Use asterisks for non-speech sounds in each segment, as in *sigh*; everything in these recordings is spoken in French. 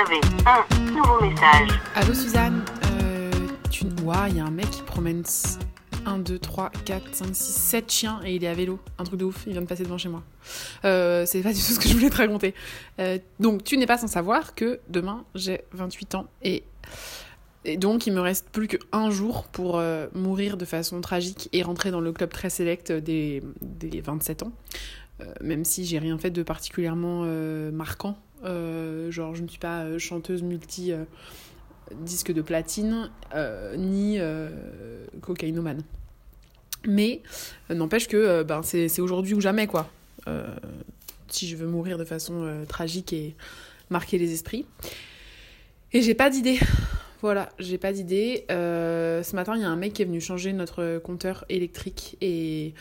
avez un nouveau message. Allô Suzanne, euh, tu vois, il y a un mec qui promène 1, 2, 3, 4, 5, 6, 7 chiens et il est à vélo. Un truc de ouf, il vient de passer devant chez moi. Euh, c'est pas du tout ce que je voulais te raconter. Euh, donc tu n'es pas sans savoir que demain j'ai 28 ans et, et donc il me reste plus qu'un jour pour euh, mourir de façon tragique et rentrer dans le club très sélect des, des 27 ans. Même si j'ai rien fait de particulièrement marquant. Euh, genre je ne suis pas euh, chanteuse multi euh, disque de platine ni cocaïnomane. Mais n'empêche que ben, c'est aujourd'hui ou jamais quoi. Si je veux mourir de façon tragique et marquer les esprits. Et j'ai pas d'idée. Voilà, j'ai pas d'idée. Ce matin, il y a un mec qui est venu changer notre compteur électrique et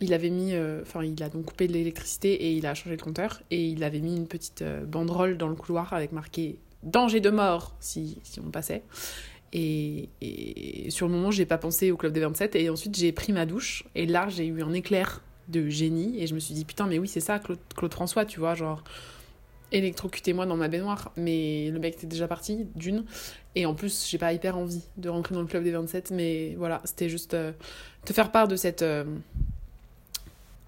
il avait mis, euh, enfin, il a donc coupé l'électricité et il a changé le compteur et il avait mis une petite euh, banderole dans le couloir avec marqué danger de mort si, si on passait. Et, sur le moment, j'ai pas pensé au club des 27 et ensuite j'ai pris ma douche et là j'ai eu un éclair de génie et je me suis dit putain mais oui c'est ça Claude, François tu vois genre électrocutez-moi dans ma baignoire mais le mec était déjà parti d'une et en plus j'ai pas hyper envie de rentrer dans le club des 27 mais voilà c'était juste euh, te faire part de cette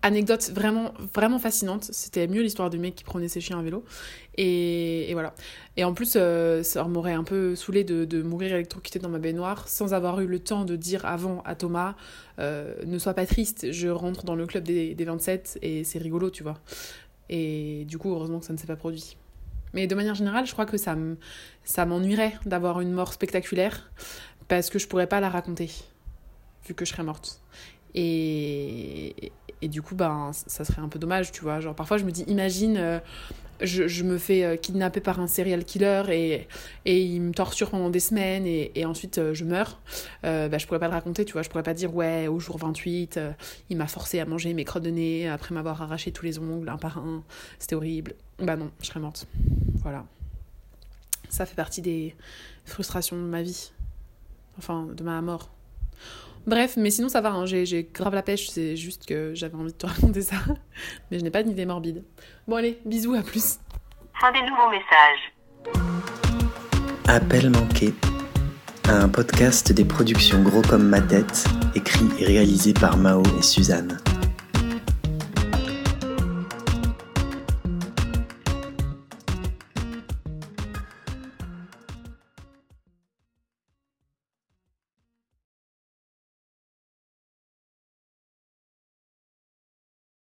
anecdote vraiment vraiment fascinante. C'était mieux l'histoire du mec qui prenait ses chiens à vélo. Et, voilà. Et en plus euh, ça m'aurait un peu saoulé de, mourir électrocuté dans ma baignoire sans avoir eu le temps de dire avant à Thomas euh, ne sois pas triste je rentre dans le club des, des 27 et c'est rigolo tu vois. Et du coup heureusement que ça ne s'est pas produit. Mais de manière générale je crois que ça m'ennuierait d'avoir une mort spectaculaire parce que je pourrais pas la raconter vu que je serais morte. Et, et du coup, ben, ça serait un peu dommage, tu vois. Genre, parfois, je me dis, imagine, euh, je, me fais euh, kidnapper par un serial killer et, et il me torture pendant des semaines et, ensuite euh, je meurs. Euh, bah, je pourrais pas le raconter, tu vois. Je pourrais pas dire, ouais, au jour 28, euh, il m'a forcé à manger mes crottes de nez après m'avoir arraché tous les ongles un par un. C'était horrible. Bah non, je serais morte. Voilà. Ça fait partie des frustrations de ma vie. Enfin, de ma mort. Bref, mais sinon ça va, hein. j'ai j'ai grave la pêche, c'est juste que j'avais envie de te *laughs* raconter ça. Mais je n'ai pas d'idée morbide. Bon allez, bisous, à plus. Fin des nouveaux messages. Appel manqué, un podcast des productions Gros comme ma tête, écrit et réalisé par Mao et Suzanne.